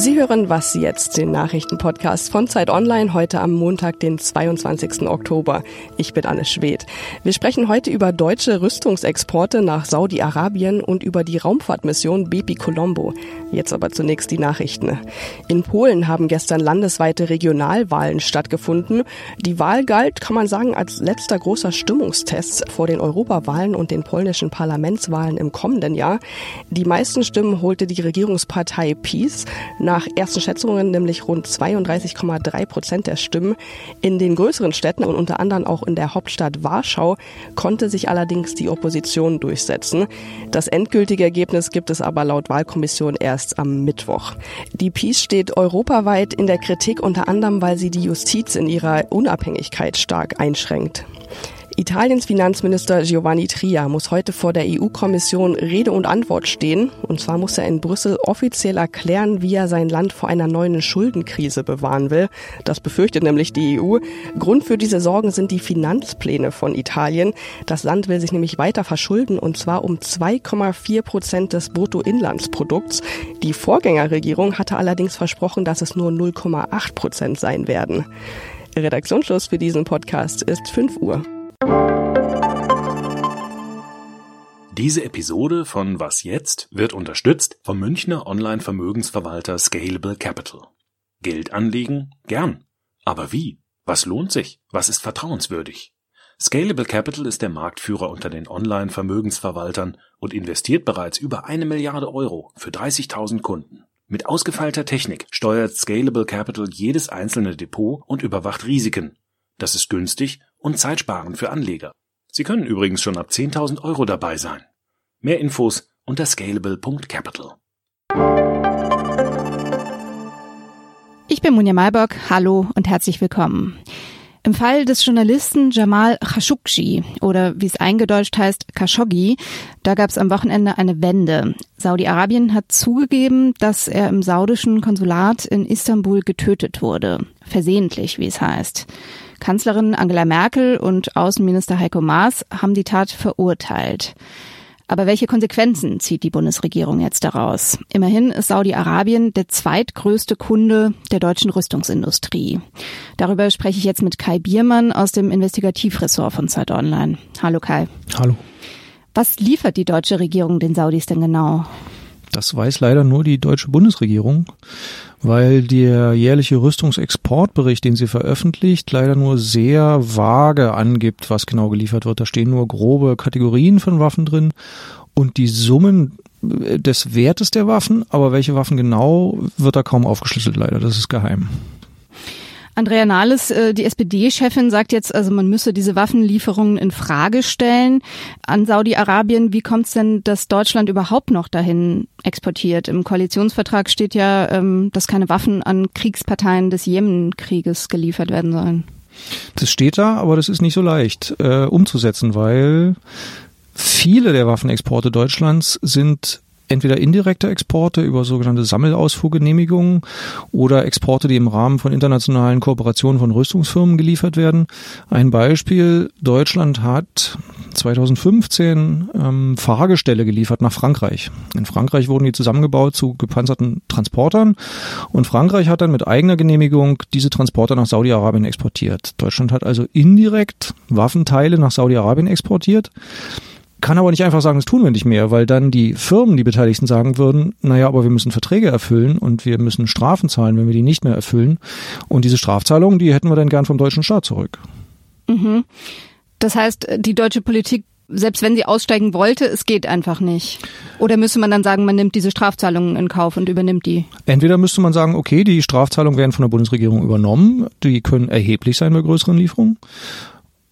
Sie hören Was jetzt, den Nachrichtenpodcast von Zeit Online, heute am Montag, den 22. Oktober. Ich bin Anne Schwedt. Wir sprechen heute über deutsche Rüstungsexporte nach Saudi-Arabien und über die Raumfahrtmission Bepi Colombo. Jetzt aber zunächst die Nachrichten. In Polen haben gestern landesweite Regionalwahlen stattgefunden. Die Wahl galt, kann man sagen, als letzter großer Stimmungstest vor den Europawahlen und den polnischen Parlamentswahlen im kommenden Jahr. Die meisten Stimmen holte die Regierungspartei PiS nach ersten Schätzungen nämlich rund 32,3 Prozent der Stimmen. In den größeren Städten und unter anderem auch in der Hauptstadt Warschau konnte sich allerdings die Opposition durchsetzen. Das endgültige Ergebnis gibt es aber laut Wahlkommission erst am Mittwoch. Die PiS steht europaweit in der Kritik unter anderem, weil sie die Justiz in ihrer Unabhängigkeit stark einschränkt. Italiens Finanzminister Giovanni Tria muss heute vor der EU-Kommission Rede und Antwort stehen. Und zwar muss er in Brüssel offiziell erklären, wie er sein Land vor einer neuen Schuldenkrise bewahren will. Das befürchtet nämlich die EU. Grund für diese Sorgen sind die Finanzpläne von Italien. Das Land will sich nämlich weiter verschulden und zwar um 2,4 Prozent des Bruttoinlandsprodukts. Die Vorgängerregierung hatte allerdings versprochen, dass es nur 0,8 Prozent sein werden. Redaktionsschluss für diesen Podcast ist 5 Uhr. Diese Episode von Was jetzt wird unterstützt vom Münchner Online-Vermögensverwalter Scalable Capital. Geld anlegen? Gern. Aber wie? Was lohnt sich? Was ist vertrauenswürdig? Scalable Capital ist der Marktführer unter den Online-Vermögensverwaltern und investiert bereits über eine Milliarde Euro für 30.000 Kunden. Mit ausgefeilter Technik steuert Scalable Capital jedes einzelne Depot und überwacht Risiken. Das ist günstig und zeitsparend für Anleger. Sie können übrigens schon ab 10.000 Euro dabei sein. Mehr Infos unter scalable.capital. Ich bin Munja Malbock. Hallo und herzlich willkommen. Im Fall des Journalisten Jamal Khashoggi oder wie es eingedeutscht heißt Khashoggi, da gab es am Wochenende eine Wende. Saudi-Arabien hat zugegeben, dass er im saudischen Konsulat in Istanbul getötet wurde. Versehentlich, wie es heißt. Kanzlerin Angela Merkel und Außenminister Heiko Maas haben die Tat verurteilt. Aber welche Konsequenzen zieht die Bundesregierung jetzt daraus? Immerhin ist Saudi-Arabien der zweitgrößte Kunde der deutschen Rüstungsindustrie. Darüber spreche ich jetzt mit Kai Biermann aus dem Investigativressort von Zeit Online. Hallo Kai. Hallo. Was liefert die deutsche Regierung den Saudis denn genau? Das weiß leider nur die deutsche Bundesregierung, weil der jährliche Rüstungsexportbericht, den sie veröffentlicht, leider nur sehr vage angibt, was genau geliefert wird. Da stehen nur grobe Kategorien von Waffen drin und die Summen des Wertes der Waffen, aber welche Waffen genau, wird da kaum aufgeschlüsselt leider. Das ist geheim. Andrea Nahles, äh, die SPD-Chefin, sagt jetzt, also man müsse diese Waffenlieferungen in Frage stellen an Saudi-Arabien. Wie kommt es denn, dass Deutschland überhaupt noch dahin exportiert? Im Koalitionsvertrag steht ja, ähm, dass keine Waffen an Kriegsparteien des Jemenkrieges geliefert werden sollen. Das steht da, aber das ist nicht so leicht äh, umzusetzen, weil viele der Waffenexporte Deutschlands sind entweder indirekte Exporte über sogenannte Sammelausfuhrgenehmigungen oder Exporte, die im Rahmen von internationalen Kooperationen von Rüstungsfirmen geliefert werden. Ein Beispiel, Deutschland hat 2015 ähm, Fahrgestelle geliefert nach Frankreich. In Frankreich wurden die zusammengebaut zu gepanzerten Transportern und Frankreich hat dann mit eigener Genehmigung diese Transporter nach Saudi-Arabien exportiert. Deutschland hat also indirekt Waffenteile nach Saudi-Arabien exportiert kann aber nicht einfach sagen, das tun wir nicht mehr, weil dann die Firmen, die Beteiligten sagen würden, naja, aber wir müssen Verträge erfüllen und wir müssen Strafen zahlen, wenn wir die nicht mehr erfüllen. Und diese Strafzahlungen, die hätten wir dann gern vom deutschen Staat zurück. Mhm. Das heißt, die deutsche Politik, selbst wenn sie aussteigen wollte, es geht einfach nicht. Oder müsste man dann sagen, man nimmt diese Strafzahlungen in Kauf und übernimmt die? Entweder müsste man sagen, okay, die Strafzahlungen werden von der Bundesregierung übernommen, die können erheblich sein bei größeren Lieferungen.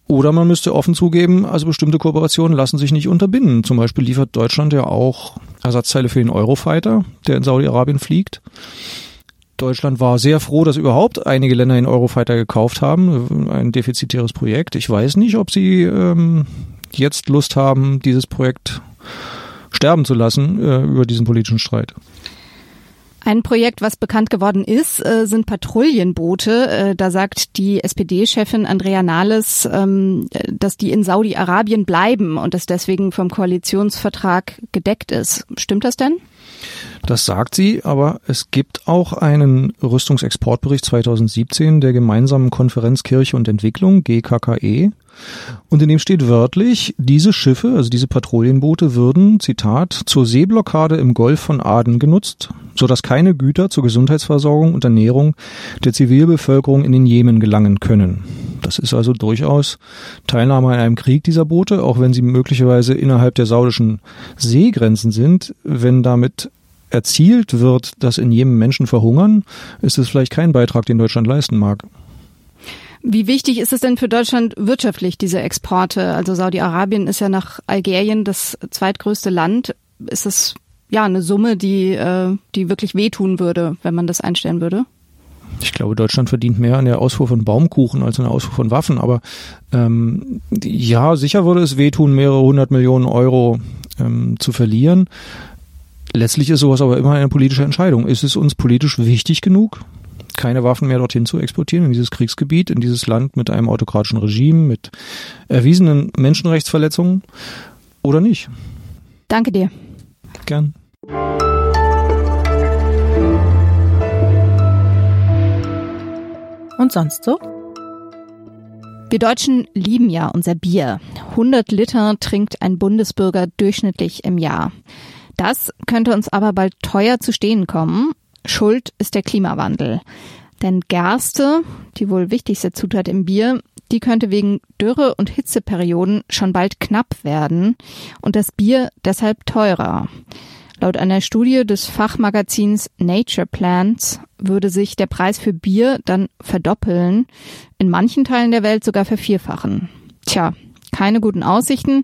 Oder man müsste offen zugeben, also bestimmte Kooperationen lassen sich nicht unterbinden. Zum Beispiel liefert Deutschland ja auch Ersatzteile für den Eurofighter, der in Saudi-Arabien fliegt. Deutschland war sehr froh, dass überhaupt einige Länder den Eurofighter gekauft haben. Ein defizitäres Projekt. Ich weiß nicht, ob sie ähm, jetzt Lust haben, dieses Projekt sterben zu lassen äh, über diesen politischen Streit. Ein Projekt, was bekannt geworden ist, äh, sind Patrouillenboote. Äh, da sagt die SPD-Chefin Andrea Nahles, ähm, dass die in Saudi-Arabien bleiben und das deswegen vom Koalitionsvertrag gedeckt ist. Stimmt das denn? Das sagt sie, aber es gibt auch einen Rüstungsexportbericht 2017 der gemeinsamen Konferenz Kirche und Entwicklung, GKKE. Und in dem steht wörtlich, diese Schiffe, also diese Patrouillenboote würden, Zitat, zur Seeblockade im Golf von Aden genutzt, so dass keine Güter zur Gesundheitsversorgung und Ernährung der Zivilbevölkerung in den Jemen gelangen können. Das ist also durchaus Teilnahme an einem Krieg dieser Boote, auch wenn sie möglicherweise innerhalb der saudischen Seegrenzen sind. Wenn damit erzielt wird, dass in Jemen Menschen verhungern, ist es vielleicht kein Beitrag, den Deutschland leisten mag. Wie wichtig ist es denn für Deutschland wirtschaftlich, diese Exporte? Also Saudi-Arabien ist ja nach Algerien das zweitgrößte Land. Ist es ja eine Summe, die, äh, die wirklich wehtun würde, wenn man das einstellen würde? Ich glaube, Deutschland verdient mehr an der Ausfuhr von Baumkuchen als an der Ausfuhr von Waffen. Aber ähm, ja, sicher würde es wehtun, mehrere hundert Millionen Euro ähm, zu verlieren. Letztlich ist sowas aber immer eine politische Entscheidung. Ist es uns politisch wichtig genug, keine Waffen mehr dorthin zu exportieren, in dieses Kriegsgebiet, in dieses Land mit einem autokratischen Regime, mit erwiesenen Menschenrechtsverletzungen oder nicht? Danke dir. Gern. Und sonst so? Wir Deutschen lieben ja unser Bier. 100 Liter trinkt ein Bundesbürger durchschnittlich im Jahr. Das könnte uns aber bald teuer zu stehen kommen. Schuld ist der Klimawandel. Denn Gerste, die wohl wichtigste Zutat im Bier, die könnte wegen Dürre- und Hitzeperioden schon bald knapp werden und das Bier deshalb teurer. Laut einer Studie des Fachmagazins Nature Plants würde sich der Preis für Bier dann verdoppeln, in manchen Teilen der Welt sogar vervierfachen. Tja, keine guten Aussichten,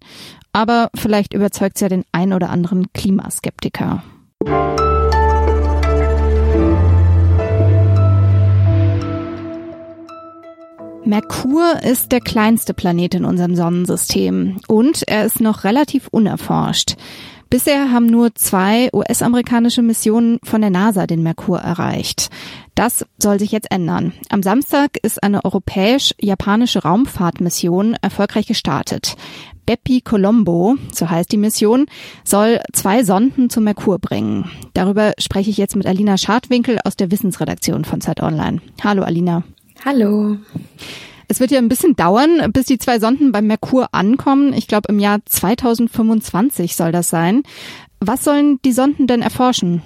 aber vielleicht überzeugt es ja den ein oder anderen Klimaskeptiker. Merkur ist der kleinste Planet in unserem Sonnensystem und er ist noch relativ unerforscht. Bisher haben nur zwei US-amerikanische Missionen von der NASA den Merkur erreicht. Das soll sich jetzt ändern. Am Samstag ist eine europäisch-japanische Raumfahrtmission erfolgreich gestartet. Beppi Colombo, so heißt die Mission, soll zwei Sonden zum Merkur bringen. Darüber spreche ich jetzt mit Alina Schadwinkel aus der Wissensredaktion von Zeit Online. Hallo Alina. Hallo. Es wird ja ein bisschen dauern, bis die zwei Sonden beim Merkur ankommen. Ich glaube, im Jahr 2025 soll das sein. Was sollen die Sonden denn erforschen?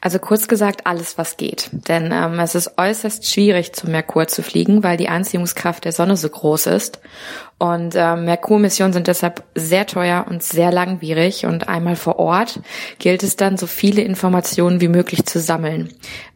Also kurz gesagt, alles, was geht. Denn ähm, es ist äußerst schwierig, zum Merkur zu fliegen, weil die Anziehungskraft der Sonne so groß ist. Und äh, Merkur-Missionen sind deshalb sehr teuer und sehr langwierig. Und einmal vor Ort gilt es dann, so viele Informationen wie möglich zu sammeln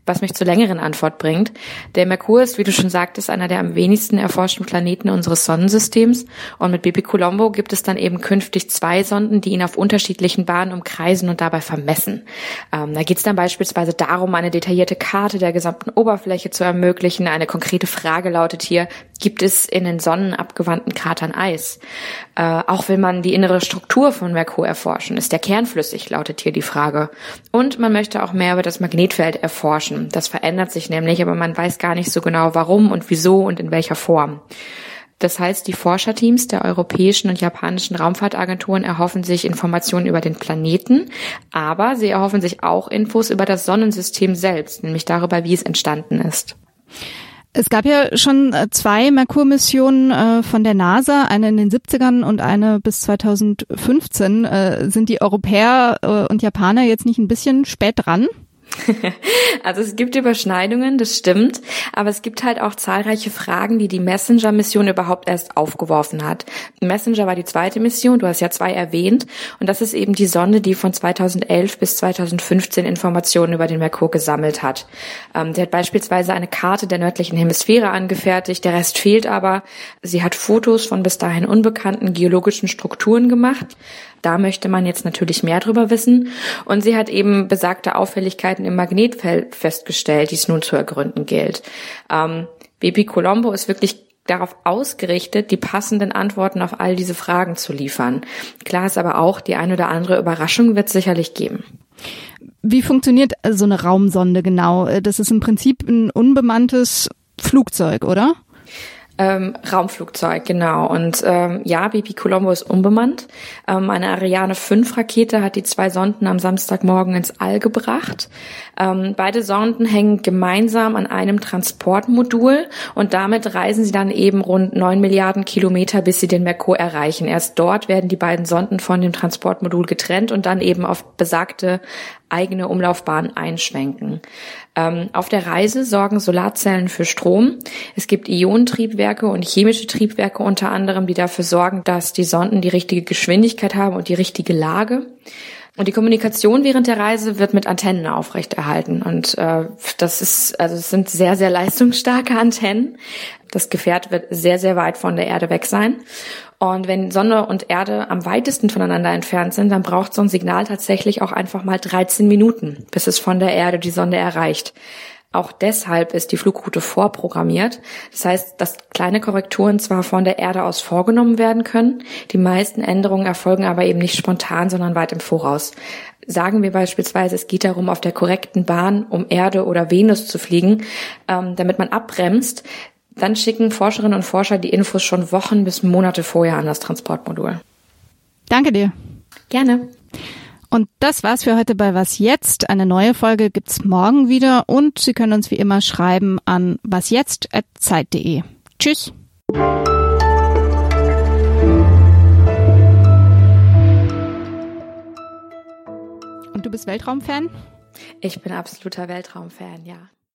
was mich zur längeren Antwort bringt. Der Merkur ist, wie du schon sagtest, einer der am wenigsten erforschten Planeten unseres Sonnensystems. Und mit Bepi Colombo gibt es dann eben künftig zwei Sonden, die ihn auf unterschiedlichen Bahnen umkreisen und dabei vermessen. Ähm, da geht es dann beispielsweise darum, eine detaillierte Karte der gesamten Oberfläche zu ermöglichen. Eine konkrete Frage lautet hier, gibt es in den sonnenabgewandten Kratern Eis? Äh, auch will man die innere Struktur von Merkur erforschen. Ist der Kern flüssig, lautet hier die Frage. Und man möchte auch mehr über das Magnetfeld erforschen. Das verändert sich nämlich, aber man weiß gar nicht so genau warum und wieso und in welcher Form. Das heißt, die Forscherteams der europäischen und japanischen Raumfahrtagenturen erhoffen sich Informationen über den Planeten, aber sie erhoffen sich auch Infos über das Sonnensystem selbst, nämlich darüber, wie es entstanden ist. Es gab ja schon äh, zwei Merkur-Missionen äh, von der NASA, eine in den 70ern und eine bis 2015. Äh, sind die Europäer und Japaner jetzt nicht ein bisschen spät dran? Also es gibt Überschneidungen, das stimmt, aber es gibt halt auch zahlreiche Fragen, die die Messenger-Mission überhaupt erst aufgeworfen hat. Messenger war die zweite Mission, du hast ja zwei erwähnt, und das ist eben die Sonde, die von 2011 bis 2015 Informationen über den Merkur gesammelt hat. Ähm, die hat beispielsweise eine Karte der nördlichen Hemisphäre angefertigt, der Rest fehlt aber. Sie hat Fotos von bis dahin unbekannten geologischen Strukturen gemacht. Da möchte man jetzt natürlich mehr drüber wissen. Und sie hat eben besagte Auffälligkeiten im Magnetfeld festgestellt, die es nun zu ergründen gilt. Ähm, Baby Colombo ist wirklich darauf ausgerichtet, die passenden Antworten auf all diese Fragen zu liefern. Klar ist aber auch, die eine oder andere Überraschung wird es sicherlich geben. Wie funktioniert so eine Raumsonde genau? Das ist im Prinzip ein unbemanntes Flugzeug, oder? Ähm, Raumflugzeug, genau. Und ähm, ja, BP Colombo ist unbemannt. Ähm, eine Ariane 5 Rakete hat die zwei Sonden am Samstagmorgen ins All gebracht. Ähm, beide Sonden hängen gemeinsam an einem Transportmodul und damit reisen sie dann eben rund neun Milliarden Kilometer, bis sie den Merkur erreichen. Erst dort werden die beiden Sonden von dem Transportmodul getrennt und dann eben auf besagte eigene Umlaufbahn einschwenken. Ähm, auf der Reise sorgen Solarzellen für Strom. Es gibt Ionentriebwerke und chemische Triebwerke unter anderem, die dafür sorgen, dass die Sonden die richtige Geschwindigkeit haben und die richtige Lage. Und die Kommunikation während der Reise wird mit Antennen aufrechterhalten. Und äh, das ist, also es sind sehr, sehr leistungsstarke Antennen. Das Gefährt wird sehr, sehr weit von der Erde weg sein. Und wenn Sonne und Erde am weitesten voneinander entfernt sind, dann braucht so ein Signal tatsächlich auch einfach mal 13 Minuten, bis es von der Erde die Sonne erreicht. Auch deshalb ist die Flugroute vorprogrammiert. Das heißt, dass kleine Korrekturen zwar von der Erde aus vorgenommen werden können, die meisten Änderungen erfolgen aber eben nicht spontan, sondern weit im Voraus. Sagen wir beispielsweise, es geht darum, auf der korrekten Bahn um Erde oder Venus zu fliegen, ähm, damit man abbremst, dann schicken Forscherinnen und Forscher die Infos schon Wochen bis Monate vorher an das Transportmodul. Danke dir. Gerne. Und das war's für heute bei Was Jetzt. Eine neue Folge gibt's morgen wieder und Sie können uns wie immer schreiben an wasjetzt.zeit.de. Tschüss. Und du bist Weltraumfan? Ich bin absoluter Weltraumfan, ja.